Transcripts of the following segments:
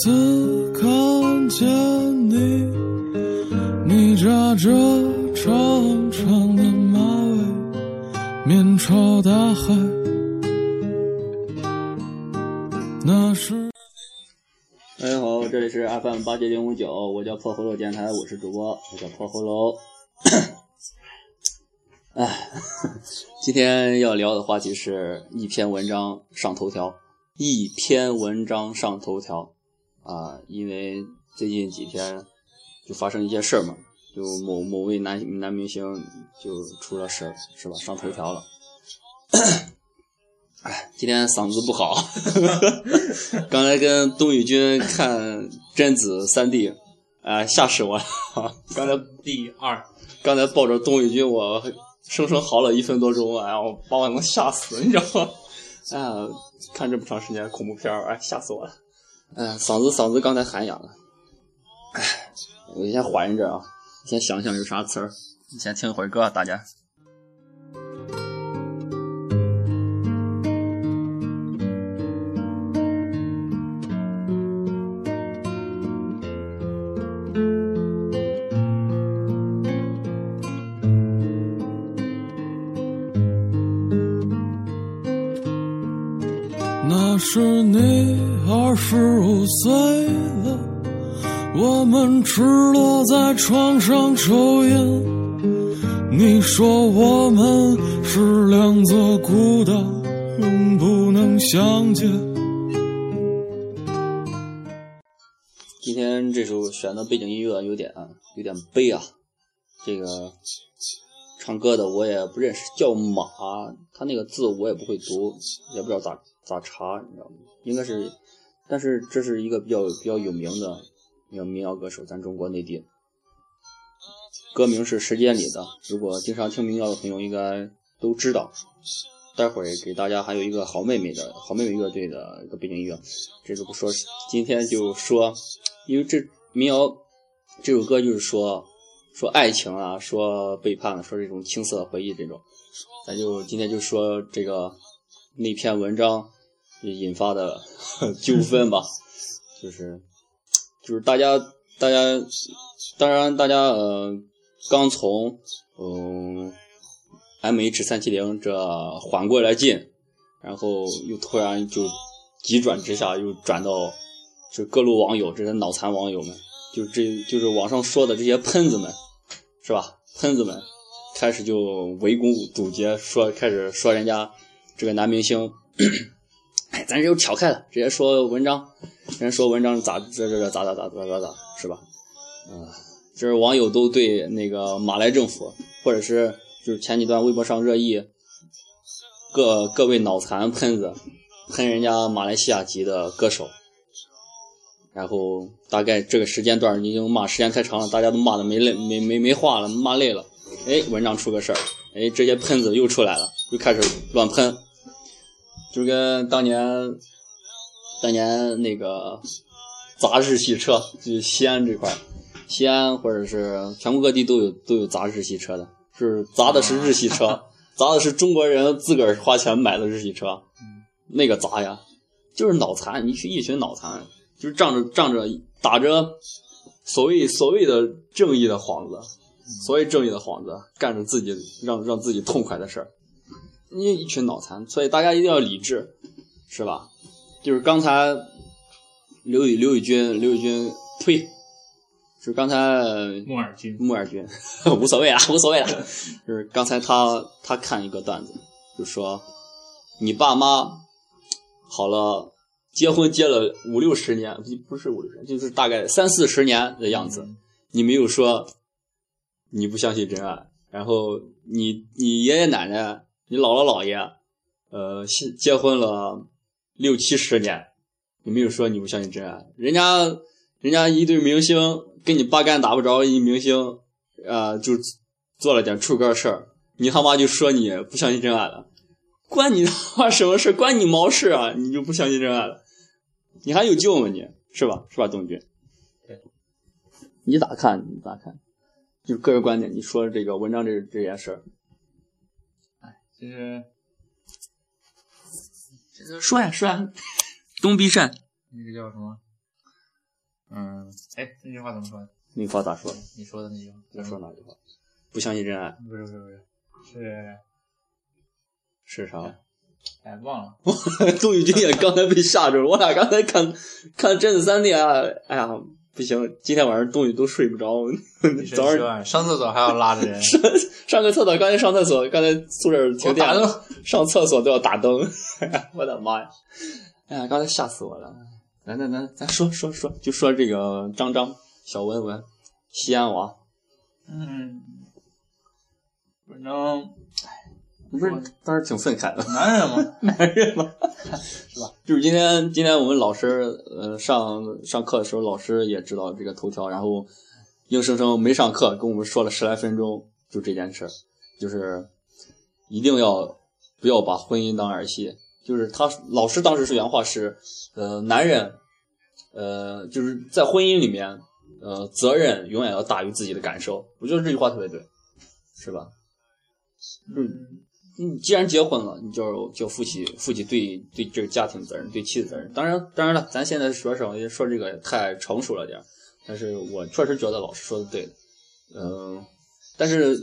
次看见你，你扎着长长的马尾，面朝大海。那是。大家好，这里是 FM 八七零五九，我叫破喉咙电台，我是主播，我叫破喉咙。哎，今天要聊的话题是一篇文章上头条，一篇文章上头条啊！因为最近几天就发生一些事儿嘛，就某某位男男明星就出了事儿，是吧？上头条了。哎，今天嗓子不好，刚才跟东宇君看贞子三 D，哎，吓死我了！刚才第二，刚才抱着东宇君，我生生嚎了一分多钟，哎呀，我把我能吓死，你知道吗？哎呀，看这么长时间恐怖片哎，吓死我了！哎，嗓子嗓子刚才喊哑了，哎，我先缓一阵啊，先想想有啥词儿，先听会儿歌，大家。床上抽烟。你说我们是两座孤岛，永不能相见。今天这首选的背景音乐有点有点悲啊，这个唱歌的我也不认识，叫马，他那个字我也不会读，也不知道咋。咋查你知道吗？应该是，但是这是一个比较比较有名的一个民谣歌手，咱中国内地。歌名是《时间里的》，如果经常听民谣的朋友应该都知道。待会儿给大家还有一个好妹妹的好妹妹乐队的一个背景音乐，这个不说，今天就说，因为这民谣这首歌就是说说爱情啊，说背叛，说这种青涩回忆这种，咱就今天就说这个那篇文章。引发的纠纷吧，就是就是大家大家当然大家呃刚从嗯 M H 三七零这缓过来劲，然后又突然就急转直下，又转到就各路网友这些脑残网友们，就这就是网上说的这些喷子们是吧？喷子们开始就围攻堵截，说开始说人家这个男明星。哎，咱这就挑开了，直接说文章，人说文章咋这这这咋咋咋咋咋咋是吧？嗯，就是网友都对那个马来政府，或者是就是前几段微博上热议，各各位脑残喷子喷人家马来西亚籍的歌手，然后大概这个时间段已经骂时间太长了，大家都骂的没累没没没话了，骂累了。哎，文章出个事儿，哎，这些喷子又出来了，又开始乱喷。就跟当年，当年那个砸日系车，就西安这块西安或者是全国各地都有都有砸日系车的，是砸的是日系车，砸的是中国人自个儿花钱买的日系车，那个砸呀，就是脑残，你去一群脑残，就是仗着仗着打着所谓所谓的正义的幌子，所谓正义的幌子，干着自己让让自己痛快的事儿。你一群脑残，所以大家一定要理智，是吧？就是刚才刘宇刘宇军刘宇军，呸，就是刚才木耳君木耳君，无所谓啊，无所谓了。就是刚才他他看一个段子，就说你爸妈好了，结婚结了五六十年，不不是五六十年，就是大概三四十年的样子，你没有说你不相信真爱，然后你你爷爷奶奶。你姥姥姥爷，呃，结结婚了六七十年，你没有说你不相信真爱。人家，人家一对明星跟你八竿打不着，一明星啊就做了点出格事儿，你他妈就说你不相信真爱了，关你他妈什么事？关你毛事啊！你就不相信真爱了，你还有救吗？你是吧？是吧，东军？对，你咋看？你咋看？就个人观点，你说这个文章这这件事儿。其实，说呀说呀东逼善。那个叫什么？嗯，哎，那句话怎么说？那句话咋说？你说的那句话，我说哪句话？不相信真爱？不是不是不是，是是啥？哎，忘了。杜宇君也刚才被吓着了。我俩刚才看看《贞子三弟》啊，哎呀，不行，今天晚上杜宇都睡不着。早上上厕所还要拉着人上上个厕所，刚才上厕所，刚才宿舍停电了，上厕所都要打灯。我的妈呀！哎呀，刚才吓死我了。来来来，咱说说说，就说这个张张、小文文、西安娃。嗯，反正，哎，不是当时挺愤慨的。男人嘛，男人嘛，是吧？就是今天，今天我们老师呃上上课的时候，老师也知道这个头条，然后硬生生没上课，跟我们说了十来分钟，就这件事儿，就是一定要不要把婚姻当儿戏。就是他老师当时是原话是，呃，男人，呃，就是在婚姻里面，呃，责任永远要大于自己的感受。我觉得这句话特别对，是吧？嗯，你既然结婚了，你就就负起负起对对这个家庭责任，对妻子责任。当然，当然了，咱现在说说说这个太成熟了点但是我确实觉得老师说的对，嗯，但是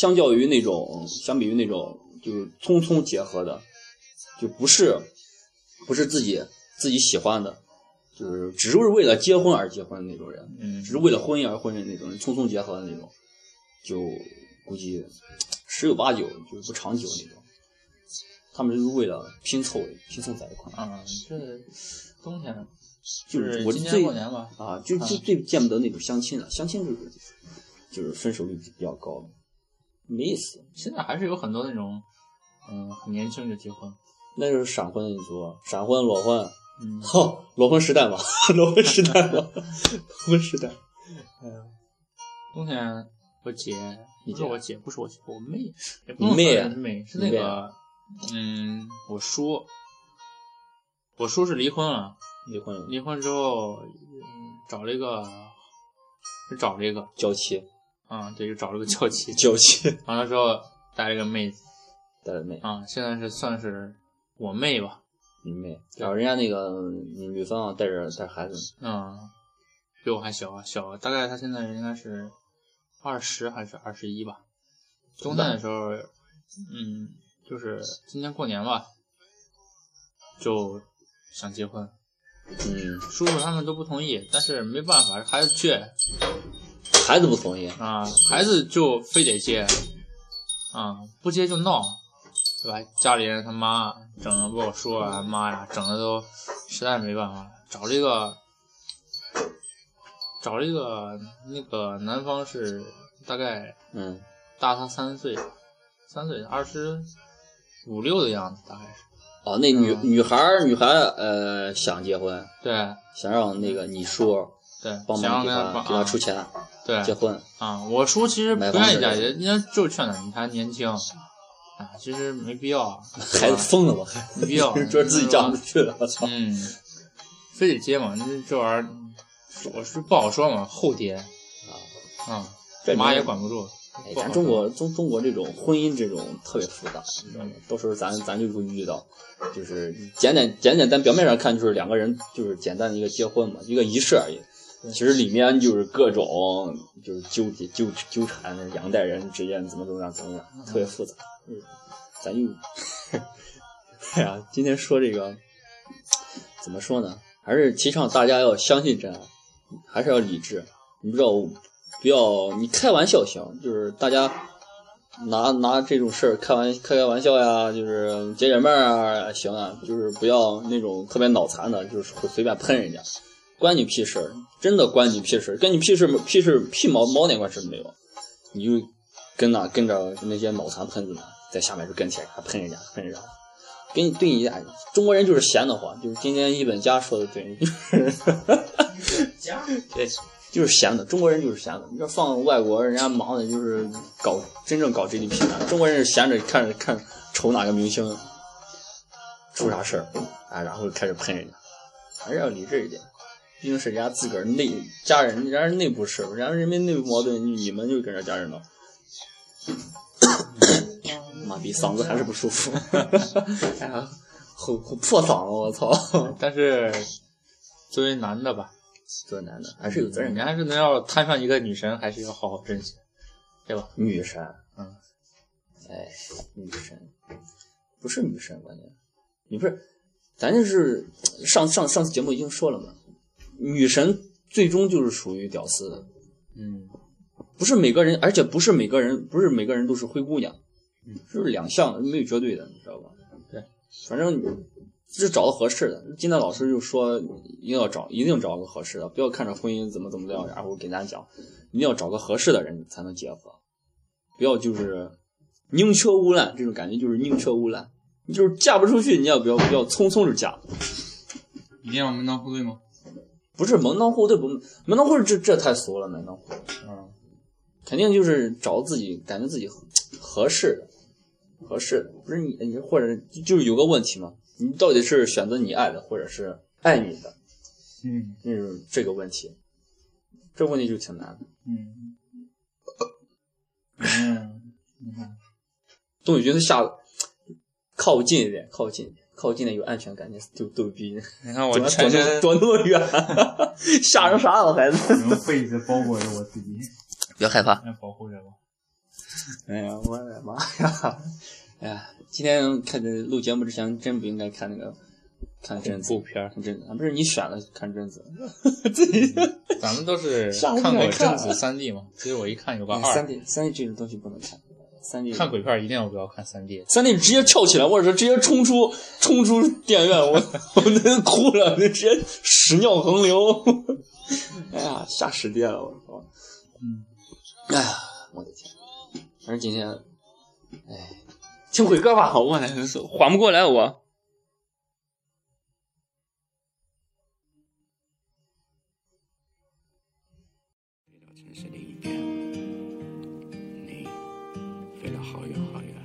相较于那种，相比于那种就是匆匆结合的。就不是，不是自己自己喜欢的，就是只是为了结婚而结婚的那种人，嗯，只是为了婚姻而婚姻那种人，匆匆结合的那种，就估计十有八九就是不长久那种。他们就是为了拼凑拼凑在一块儿。啊，这冬天就是我最啊，就就最见不得那种相亲的，相亲就是就是分手率比较高的，没意思。现在还是有很多那种，嗯，很年轻就结婚。那就是闪婚的一族，闪婚裸婚，嗯，哈，裸婚时代嘛，裸婚时代嘛，裸婚时代。哎 呀，冬天我姐，不是我姐，不是我姐，我妹，你妹啊，妹是那个，嗯，我叔，我叔是离婚了，离婚了，离婚之后找了一个，是找了一个娇妻，啊，对，就找了个娇妻，娇妻，完了之后带了个妹子，带了妹，啊，现在是算是。我妹吧，你妹，然后人家那个女方带着带孩子，嗯，比我还小啊，小大概她现在应该是二十还是二十一吧。中三的时候，嗯，就是今年过年吧，就想结婚，嗯，叔叔他们都不同意，但是没办法，孩子倔，孩子不同意啊，孩子就非得结，啊，不结就闹。对吧？家里人他妈整的，不我说啊妈呀，整的都实在没办法，找了一个，找了一个那个男方是大概嗯大他三岁，三岁二十五六的样子，大概是。哦，那女女孩女孩呃想结婚，对，想让那个你叔对帮忙给他给他出钱，对，结婚啊，我叔其实不愿意嫁，人家就是劝他，你还年轻。啊，其实没必要，孩子疯了吧？没必要，觉得自己嫁不出去了，我操！嗯，非得接嘛？这这玩意儿，我是不好说嘛。后爹啊，啊，妈也管不住。咱中国中中国这种婚姻这种特别复杂，你知道吗？到时候咱咱就会遇到，就是简简简简单，表面上看就是两个人就是简单的一个结婚嘛，一个仪式而已。其实里面就是各种就是纠结纠纠缠，两代人之间怎么怎么样怎么样，特别复杂。嗯，咱就，哎呀，今天说这个怎么说呢？还是提倡大家要相信真爱，还是要理智。你不知道，不要你开玩笑行，就是大家拿拿这种事儿开玩开开玩笑呀，就是解解闷儿啊，行啊，就是不要那种特别脑残的，就是会随便喷人家，关你屁事，真的关你屁事，跟你屁事屁事屁毛毛点关事没有，你就跟那跟着那些脑残喷子们。在下面就跟帖还喷人家，喷人家，给你对你家中国人就是闲得慌，就是今天一本家说的对，就是 对，就是闲的，中国人就是闲的。你说放外国人家忙的就是搞真正搞 GDP 呢，中国人是闲着看着看瞅哪个明星出啥事儿，啊，然后开始喷人家，还是要理智一点，毕竟是人家自个儿内家人，人家内部事，人家人民内部矛盾，你们就跟着家人闹。妈逼，嗓子还是不舒服。哎呀，吼吼破嗓了，我操！但是作为男的吧，作为男的还是有责任感。你还是能要摊上一个女神，还是要好好珍惜，对吧？女神，嗯，哎，女神不是女神，关键你不是，咱就是上上上次节目已经说了嘛，女神最终就是属于屌丝的，嗯不是每个人，而且不是每个人，不是每个人都是灰姑娘，嗯，是两项，没有绝对的，你知道吧？对，反正就是找到合适的。今天老师就说一定要找，一定找个合适的，不要看着婚姻怎么怎么样，然后给咱讲，一定要找个合适的人才能结合，不要就是宁缺毋滥，这种感觉就是宁缺毋滥。你就是嫁不出去，你也不要不要匆匆就嫁，一定要门当户对吗？不是门当户对不门当户对，这这太俗了，门当户对。嗯，肯定就是找自己感觉自己合合适的，合适的，不是你你或者就是有个问题嘛，你到底是选择你爱的，或者是爱你的，嗯那是这个问题，这问题就挺难的。嗯嗯，你看，董宇军他下靠近一点，靠近一点，靠近点有安全感，你就逗逼，你看我躲全身躲那么远，吓成啥了孩子？用被子包裹着我自己，不要害怕。来保护着我。哎呀，我的妈呀！哎呀，今天看这录节目之前，真不应该看那个看贞子恐怖片儿看贞子，啊不是你选了看贞子，自己咱们都是 看过贞子三 D 嘛，其实我一看有个二，三 D 三 D 这种东西不能看，三 D 看鬼片儿一定要不要看三 D。三 D 直接跳起来，或者说直接冲出冲出电影院，我我那哭了，那直接屎尿横流，哎呀，吓死爹了，我操！嗯，哎呀，我的天！反正今天，哎，听会歌吧，我来缓不过来我。城市另一边，你飞了好远好远，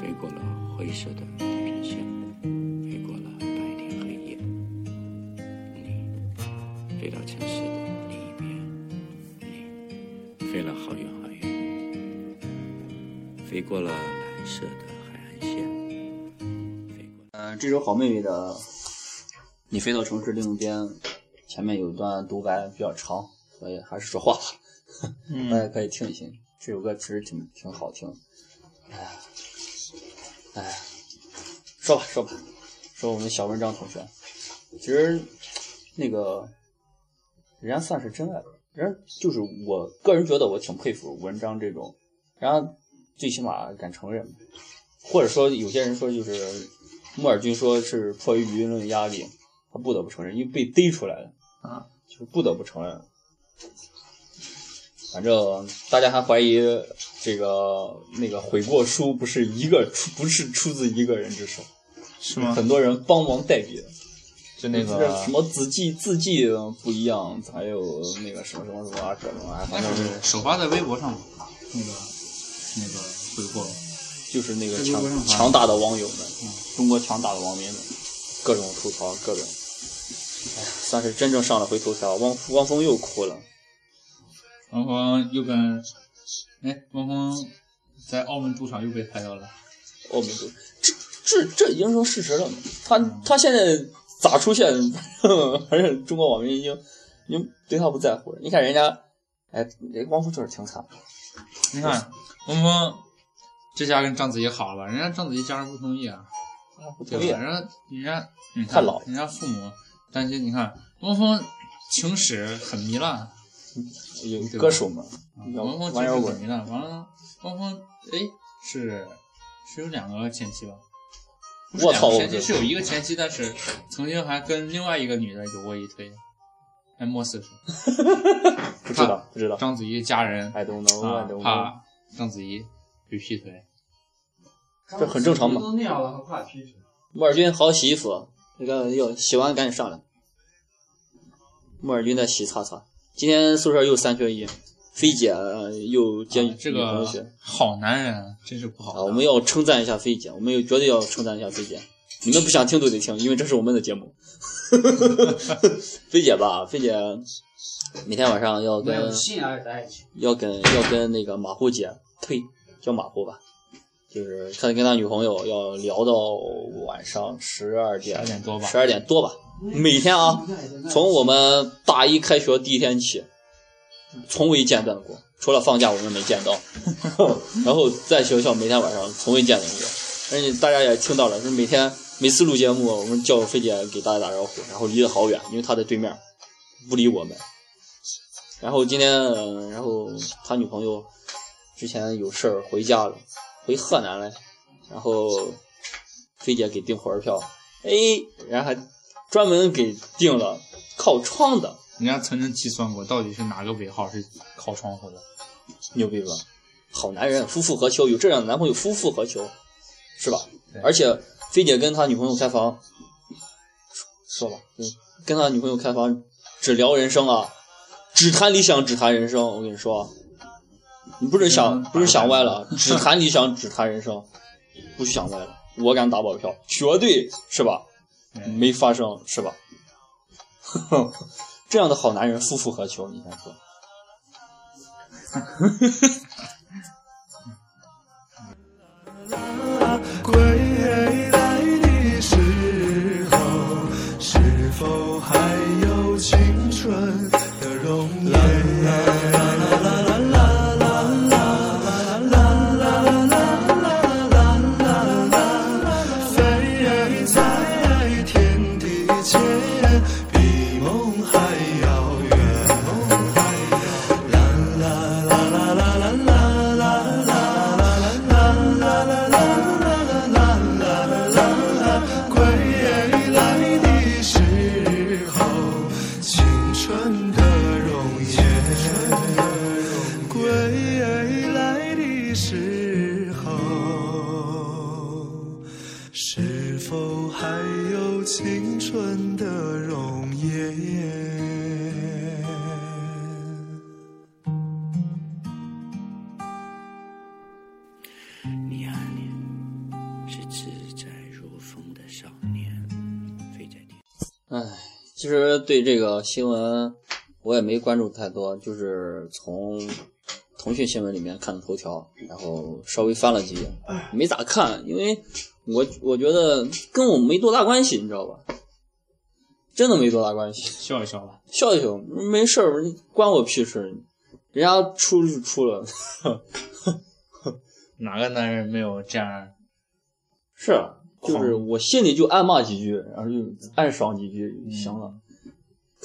飞过了灰色的飞了好远好远，飞过了蓝色的海岸线，飞过了。嗯、这首好妹妹的《你飞到城市另一边》，前面有一段独白比较长，所以还是说话吧，大家嗯，可以听一听。这首歌其实挺挺好听。哎呀，哎呀，说吧说吧，说我们小文章同学，其实那个人家算是真爱吧，人就是我个人觉得我挺佩服文章这种，然后最起码敢承认，或者说有些人说就是莫尔军说是迫于舆论压力，他不得不承认，因为被逮出来了啊，就是不得不承认。反正大家还怀疑这个那个悔过书不是一个出不是出自一个人之手，是吗？很多人帮忙代笔的。就那个什么字迹字迹不一样，还有那个什么什么什么啊，各种啊，反正是首发在微博上，那个那个回过，就是那个强强大的网友们，嗯中国强大的网民们，各种吐槽，各种，哎呀，算是真正上了回头条。汪汪峰又哭了，汪峰又跟，哎，汪峰在澳门赌场又被拍到了，澳门赌这这这已经成事实了。他他现在咋出现，反正中国网民已经已经对他不在乎了。你看人家，哎，这汪峰确实挺惨的。你看汪峰这下跟章子怡好了，人家章子怡家人不同意啊，不同意？人家人家你看太老人家父母担心，你看汪峰情史很糜烂，有歌手嘛，汪峰情史很糜烂，完了汪峰哎是是有两个前妻吧？我操前妻操我这是有一个前妻，但是曾经还跟另外一个女的有过一腿，哎，莫四是不知道不知道章子怡家人 don't know。怕章子怡被劈腿，这很正常嘛都那样了，还怕劈腿？莫尔军好好洗衣服，那个要洗完赶紧上来。莫尔军在洗擦擦。今天宿舍又三缺一，菲姐呃又接女啊这个同学好男人真是不好啊，我们要称赞一下菲姐，我们有绝对要称赞一下菲姐。你们不想听都得听，因为这是我们的节目。菲姐吧，菲姐每天晚上要跟要跟要跟那个马虎姐，呸，叫马虎吧，就是他跟他女朋友要聊到晚上十二点12点多吧十二点多吧。每天啊，从我们大一开学第一天起，从未间断过，除了放假我们没见到。然后在学校每天晚上从未间断过，而且大家也听到了，是每天每次录节目，我们叫菲姐给大家打招呼，然后离得好远，因为她在对面，不理我们。然后今天，呃然后他女朋友之前有事儿回家了，回河南了，然后菲姐给订火车票，哎，然后还专门给订了靠窗的，人家曾经计算过，到底是哪个尾号是靠窗户的？牛逼吧？好男人，夫复何求？有这样的男朋友，夫复何求？是吧？而且菲姐跟他女朋友开房，说吧，嗯，跟他女朋友开房，只聊人生啊，只谈理想，只谈人生。我跟你说，你不是想不是想歪了，只谈理想，只谈人生，不许想歪了。我敢打保票，绝对是吧？没发生是吧？这样的好男人，夫复何求？你先说。归 其实对这个新闻我也没关注太多，就是从腾讯新闻里面看的头条，然后稍微翻了几页，没咋看，因为我我觉得跟我没多大关系，你知道吧？真的没多大关系，笑一笑吧。笑一笑，没事儿，关我屁事，人家出就出了，哪个男人没有这样？是啊，就是我心里就暗骂几句，然后就暗爽几句行了。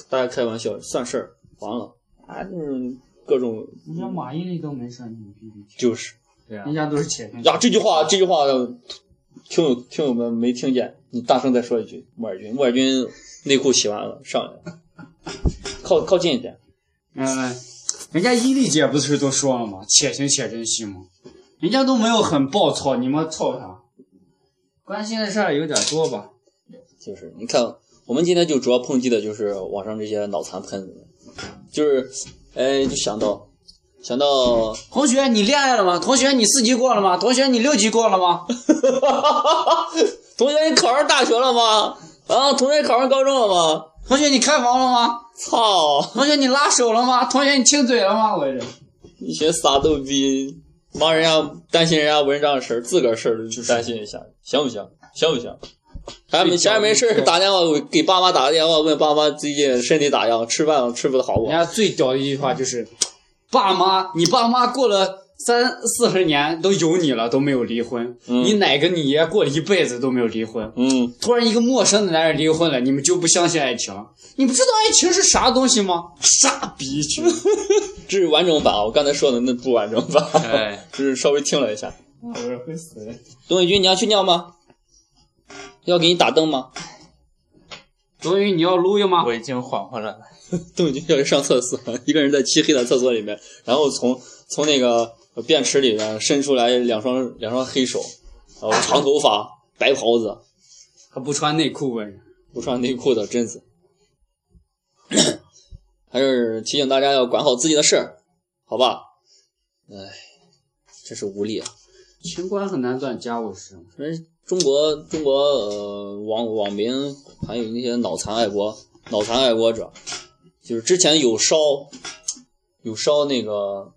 大家开玩笑算事儿，完了，啊，就是各种人家马伊琍都没事，你必须。就是对啊人，家都是且听呀，这句话这句话，听友听友们没听见，你大声再说一句。木尔君，木尔君内裤洗完了，上来了，靠靠近一点。嗯，人家伊丽姐不是都说了吗？且行且珍惜吗？人家都没有很暴躁，你们操啥？关心的事儿有点多吧？就是你看，我们今天就主要抨击的就是网上这些脑残喷子，就是，哎，就想到想到 同学，你恋爱了吗？同学，你四级过了吗？同学，你六级过了吗？同学，你考上大学了吗？啊，同学，你考上高中了吗？同学，你开房了吗？操，同学，你拉手了吗？同学，你亲嘴了吗？我这一群傻逗逼，帮人家担心人家文章的事儿，自个儿事儿就担心一下，行不行？行不行？还没闲着没事儿打电话给爸妈打个电话，问爸妈最近身体咋样，吃饭吃不的好不好？人家最屌的一句话就是：“爸妈，你爸妈过了三四十年都有你了，都没有离婚。嗯你哪个你爷过了一辈子都没有离婚？嗯，突然一个陌生的男人离婚了，你们就不相信爱情？你不知道爱情是啥东西吗？傻逼群！这是完整版啊，我刚才说的那不完整版，哎，只是稍微听了一下。我 会死。董宇军，你要去尿吗？要给你打灯吗？董宇你要撸呀吗？我已经缓和了。邓伟军要去上厕所，一个人在漆黑的厕所里面，然后从从那个便池里面伸出来两双两双黑手，然后长头发、白袍子，还不穿内裤呗。不穿内裤的贞子。还是提醒大家要管好自己的事儿，好吧？哎，真是无力啊！情关很难断，家务事。人中国中国呃网网民还有那些脑残爱国脑残爱国者，就是之前有烧有烧那个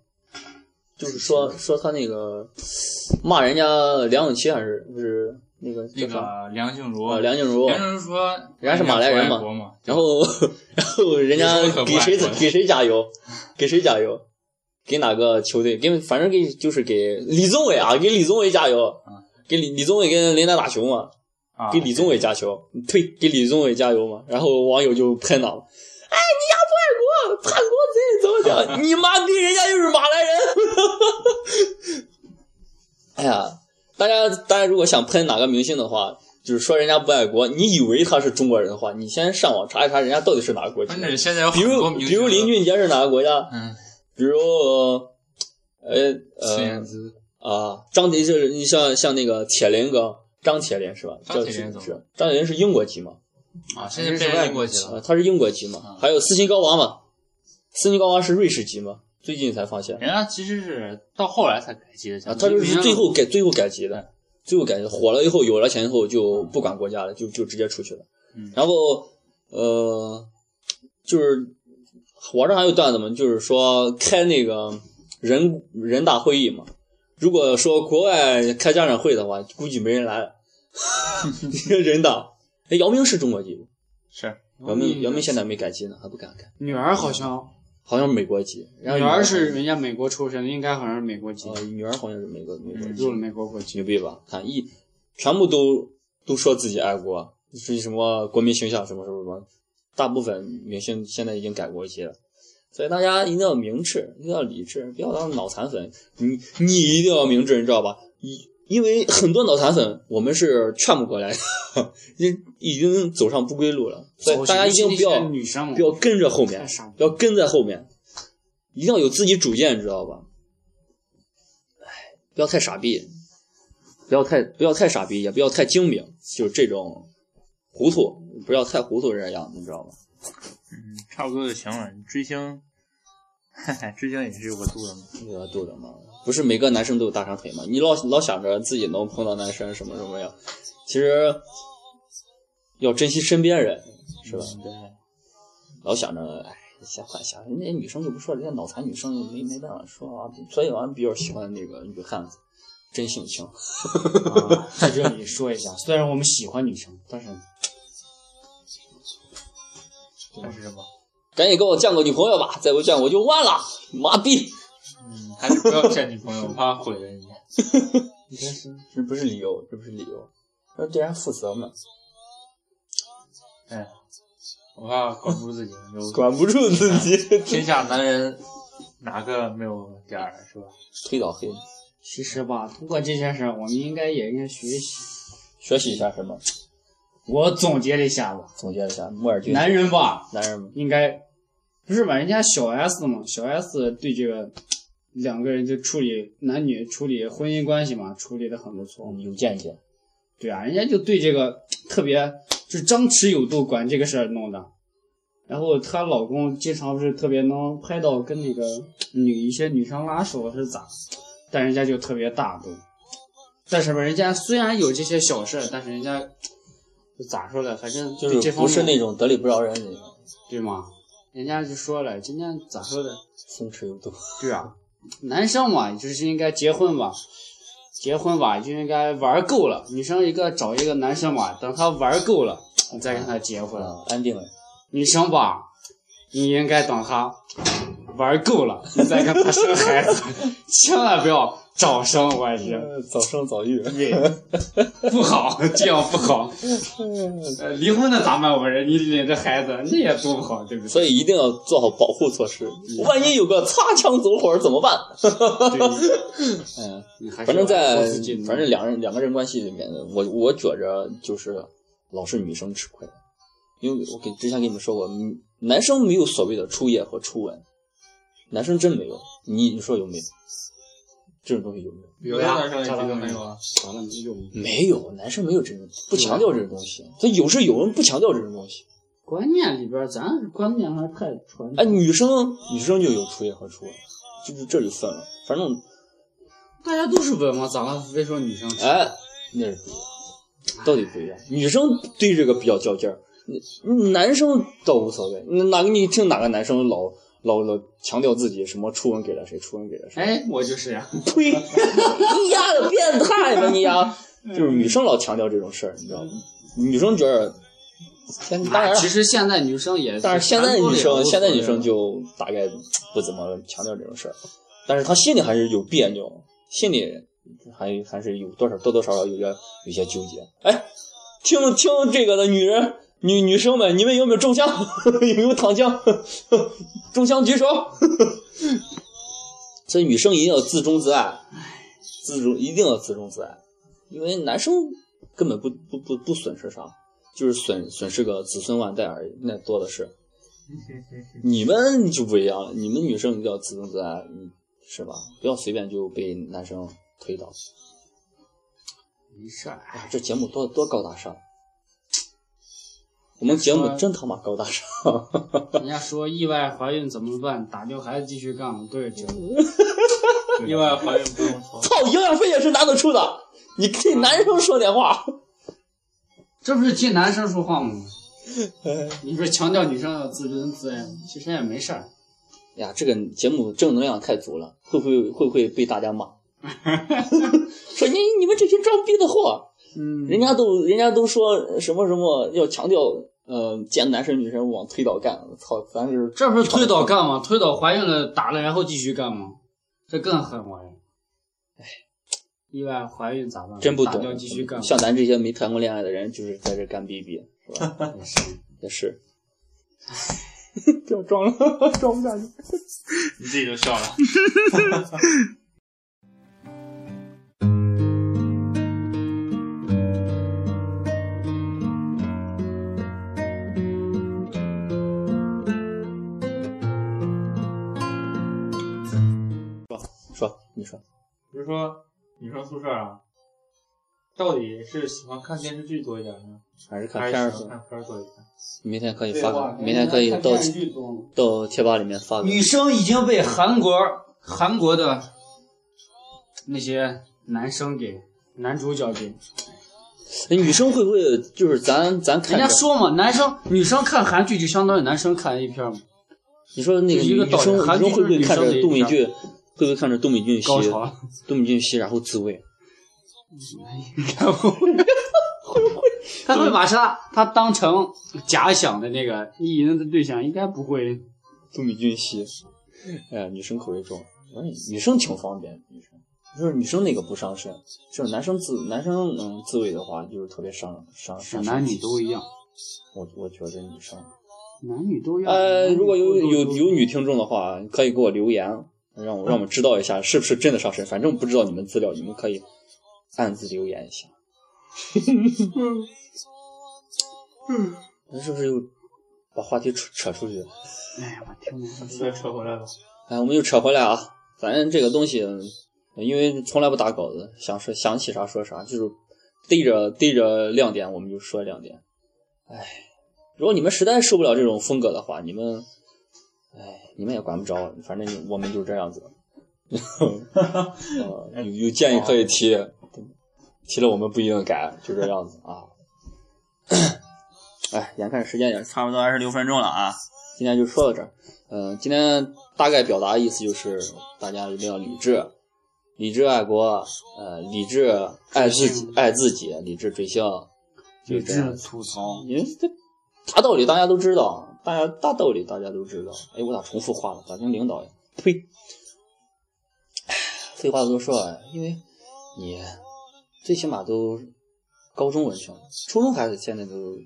就是说说他那个骂人家梁咏琪还是不是那个那个梁静茹，啊梁静茹，梁静茹说人家是马来人嘛嘛，然后 然后人家给谁给谁加油，给谁加油，给哪个球队？给反正给就是给李宗伟啊，给李宗伟加油，给李李宗伟跟林丹打球嘛，啊给李宗伟加球，呸，给李宗伟加油嘛。然后网友就喷他了，哎，你要叛国贼怎么讲？你妈逼，人家又是马来人。哎呀，大家大家如果想喷哪个明星的话，就是说人家不爱国，你以为他是中国人的话，你先上网查一查人家到底是哪个国籍反。正现在有比如比如林俊杰是哪个国家？嗯，比如呃呃，啊，张迪就是你像像那个铁林哥张铁林是吧？叫张铁林是张铁林是英国籍嘛？啊，现在变成英国籍啊，了，他是英国籍嘛？啊还有斯琴高娃嘛？斯尼高娃是瑞士籍吗？最近才发现人家其实是到后来才改籍的，啊，他是最后改最后改籍的，最后改的火了以后有了钱以后就不管国家了，就就直接出去了。嗯然后呃，就是网上还有段子嘛，就是说开那个人人大会议嘛，如果说国外开家长会的话，估计没人来了。人大，哎，姚明是中国籍不，是姚明姚明现在没改籍呢，还不敢改，女儿好像，好像是美国籍，然后女儿是人家美国出生的，应该好像是美国籍呃，，女儿好像是美国美国籍入了美国国籍。牛逼吧？看一全部都都说自己爱国，是什么国民形象什么什么什么，大部分明星现在已经改国籍了，所以大家一定要明智，一定要理智，不要当脑残粉。你你一定要明智，你知道吧？因因为很多脑残粉，我们是劝不过来的，已已经走上不归路了，所以大家一定不要女生不要跟着后面不要跟在后面，一定要有自己主见，你知道吧？哎，不要太傻逼，不要太不要太傻逼，也不要太精明，就是这种糊涂，不要太糊涂这样，你知道吧？嗯，差不多就行了。追星，嘿嘿，追星也是有个度的嘛。有个度的嘛，不是每个男生都有大长腿嘛？你老老想着自己能碰到男生什么什么样？其实要珍惜身边人，是吧？对，老想着，哎，瞎幻想，人家女生就不说，人家脑残女生没没办法说啊，所以俺比较喜欢那个女汉子，真性情。啊在这里说一下，虽然我们喜欢女生，但是 但是什么？赶紧给我降个女朋友吧，再不降我就完了，妈逼！嗯，还是不要见女朋友，我怕毁了你。这是这不是理由，这不是理由，要对人负责嘛，哎，我怕管不住自己，管不住自己，天下男人哪个没有点儿是吧？推倒黑，其实吧，通过这件事，我们应该也应该学习。学习一下什么？我总结了一下吧，总结一下，摩尔俊，男人吧，男人应该不是吧？人家小 S 嘛，小 S 对这个两个人就处理男女处理婚姻关系嘛，处理的很不错。有见解，对啊，人家就对这个 特别就张弛有度，管这个事儿弄的。然后她老公经常不是特别能拍到跟那个女一些女生拉手是咋，但人家就特别大度。但是吧，人家虽然有这些小事儿，但是人家就咋说呢？反正就是不是那种得理不饶人那种，对吗？人家就说了，今天咋说的？松弛有度。对啊，男生嘛，就是应该结婚吧，结婚吧就应该玩够了。女生一个找一个男生嘛，等他玩够了，你再跟他结婚。啊，安定了。女生吧，你应该等他玩够了，你再跟他生孩子，千万不要早生，我去，早生早育。对，不好，这样不好。呃，离婚的咋办？我说你领着孩子，那也多不好，对不对？所以一定要做好保护措施，万一有个擦枪走火怎么办？对，嗯，你还是反正在反正两人两个人关系里面，我我觉着就是老是女生吃亏，因为我给之前跟你们说过，嗯男生没有所谓的初夜和初吻，男生真没有，你你说有没有？这种东西有没有？有的男生也觉得没有啊。咋了？有没有，男生没有这种，不强调这种东西。他有是有人不强调这种东西。观念里边，咱观念还太传哎，女生女生就有初夜和初吻，就是这就分了。反正大家都是文嘛，咋了？非说女生吃？哎，那是不一样，到底不一样。女生对这个比较较劲儿，男生倒无所谓。那哪个你听哪个男生老老老强调自己什么初吻给了谁，初吻给了谁。哎，我就是呀。呸！你丫的变态吧你丫！就是女生老强调这种事儿，你知道吗？女生觉得，当然，其实现在女生也，但是现在女生，现在女生就就大概不怎么强调这种事儿，但是她心里还是有别扭，心里还还是有多少多多少少有点有些纠结。哎，听听这个的女人女女生们，你们有没有中枪？有没有躺枪？中枪举手。所以女生一定要自重自爱，自重一定要自重自爱，因为男生根本不不不不损失啥，就是损损失个子孙万代而已，那多的是。你们就不一样了，你们女生一定要自重自爱，嗯，是吧？不要随便就被男生推倒。没事儿。啊，这节目多多高大上，我们节目真他妈高大上。人家说意外怀孕怎么办？打掉孩子继续干。对，这 意外怀孕不用操，操，营养费也是男的出的，你替男生说点话。这不是替男生说话吗？你不是强调女生要自尊自爱吗，其实也没事儿。呀，这个节目正能量太足了，会不会会不会被大家骂？说你你们这群装逼的货，嗯，人家都人家都说什么什么要强调，呃，见男生女生往推倒干，操，咱是这不是推倒干吗？推倒怀孕了打了，然后继续干吗？这更狠我呀！哎，意外怀孕咋办？真不懂继续干。像咱这些没谈过恋爱的人，就是在这干逼逼，是吧？也 是也是。不要 装了，装不下去。你自己就笑了。说，比如说女生宿舍啊，到底是喜欢看电视剧多一点呢，还是看片儿多？是喜欢看片儿多一点？明天可以发个，明天可以到到贴吧里面发个。女生已经被韩国韩国的那些男生给男主角给，哎女生会不会就是咱咱看？人家说嘛，男生女生看韩剧就相当于男生看 A 片嘛，你说那个女生，女生会不会看着就是女生的一片杜美剧？会不会看着杜美俊熙高潮，杜美俊熙，然后自慰？不会他会把他他当成假想的那个意淫的对象，应该不会。杜美俊熙，哎呀，女生口味重，哎女生挺方便，女生就是女生那个不伤身，就是男生自男生嗯自慰的话，就是特别伤伤伤身男女。都一样，我我觉得女生，男女都一样。呃，如果有有有女听众的话，可以给我留言，让我让我们知道一下是不是真的上身。反正不知道你们资料，你们可以暗自留言一下。那是不是又把话题扯扯出去？哎呀，我听着再扯回来吧。哎，我们又扯回来啊，反正这个东西，因为从来不打稿子，想说想起啥说啥，就是逮着逮着亮点我们就说亮点。哎，如果你们实在受不了这种风格的话，你们，哎，你们也管不着，反正我们就这样子。呃有有建议可以提，提了我们不一定改，就这样子啊。哎，眼看时间也差不多二十六分钟了啊，今天就说到这儿。嗯、今天大概表达的意思就是，大家一定要理智，理智爱国，呃，理智爱自己，爱自己，理智追星，就理智。吐槽。因为这大道理大家都知道，大家大道理大家都知道。哎，我咋重复话了？咋跟领导呀？呸！废话多说啊，因为你最起码都高中文凭，初中孩子现在都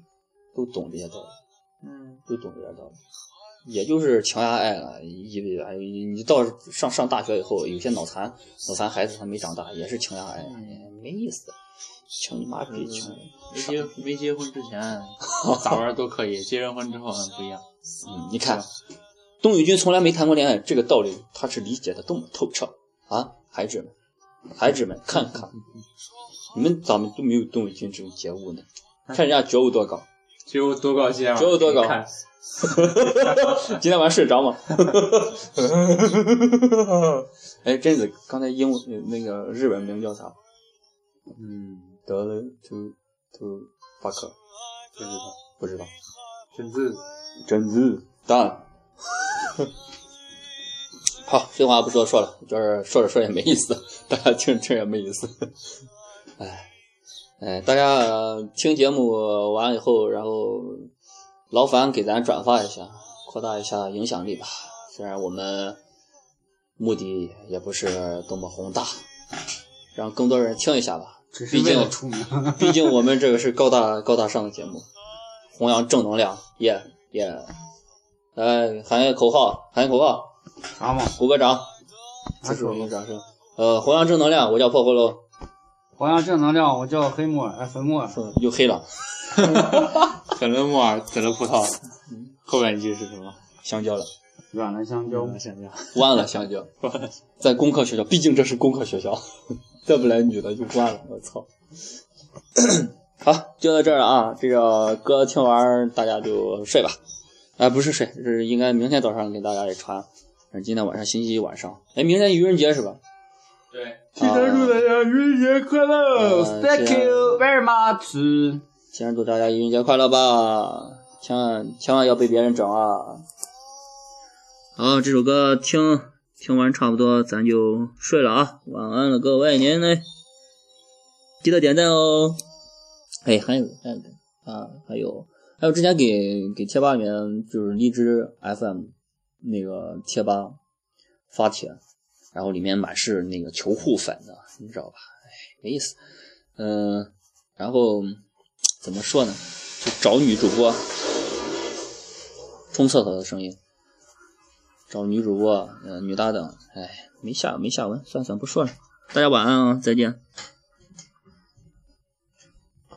都懂这些道理，嗯，都懂这些道理。也就是强压爱了，意味着你到上上大学以后，有些脑残脑残孩子他没长大，也是强压爱，哎没意思，强你妈逼强！没结没结婚之前咋玩都可以，结完婚之后嗯不一样。嗯，你看，董宇君从来没谈过恋爱，这个道理他是理解的多么透彻啊！孩子们，孩子们，看看，你们咋们都没有董宇君这种觉悟呢？看人家觉悟多高，觉悟多高兴啊！觉悟多高 今天晚上睡着吗？哎，贞子，刚才英文那个日文名叫啥？嗯，得了，to to fuck，不知道，不知道，真是贞子蛋。好，废话不多说了，就是说着说也没意思，大家听着听也没意思。哎，哎，大家听节目完了以后，然后劳烦给咱转发一下，扩大一下影响力吧。虽然我们目的也不是多么宏大，让更多人听一下吧。只是毕竟为了出名。毕竟我们这个是高大 高大上的节目，弘扬正能量，耶耶！来喊一个口号，喊一个口号，啥嘛？鼓个掌，此处啥口号应掌声。呃，弘扬正能量，我叫破葫芦，弘扬正能量，我叫黑木耳，哎，粉木耳。嗯又黑了，粉了木耳，可乐葡萄，后半句是什么？香蕉了，软了香蕉，弯了香蕉，在工科学校，毕竟这是工科学校，再不来女的就挂了，我操！好，就到这儿了啊！这个歌听完，大家就睡吧。哎，不是睡，是应该明天早上给大家也传。今天晚上星期一晚上，哎，明天愚人节是吧？对，提前祝大家愚人节快乐呃 Thank you very much。提前祝大家愚人节快乐吧！千万千万要被别人整啊！好，这首歌听听完差不多，咱就睡了啊！晚安了，各位您呢？记得点赞哦。哎，还有还有啊，还有还有，之前给给贴吧里面就是荔枝 FM 那个贴吧发帖，然后里面满是那个求互粉的，你知道吧？哎，没意思。嗯、然后怎么说呢？就找女主播冲厕所的声音，找女主播，嗯，女搭档，哎，没下没下文，算算不说了。大家晚安啊，再见。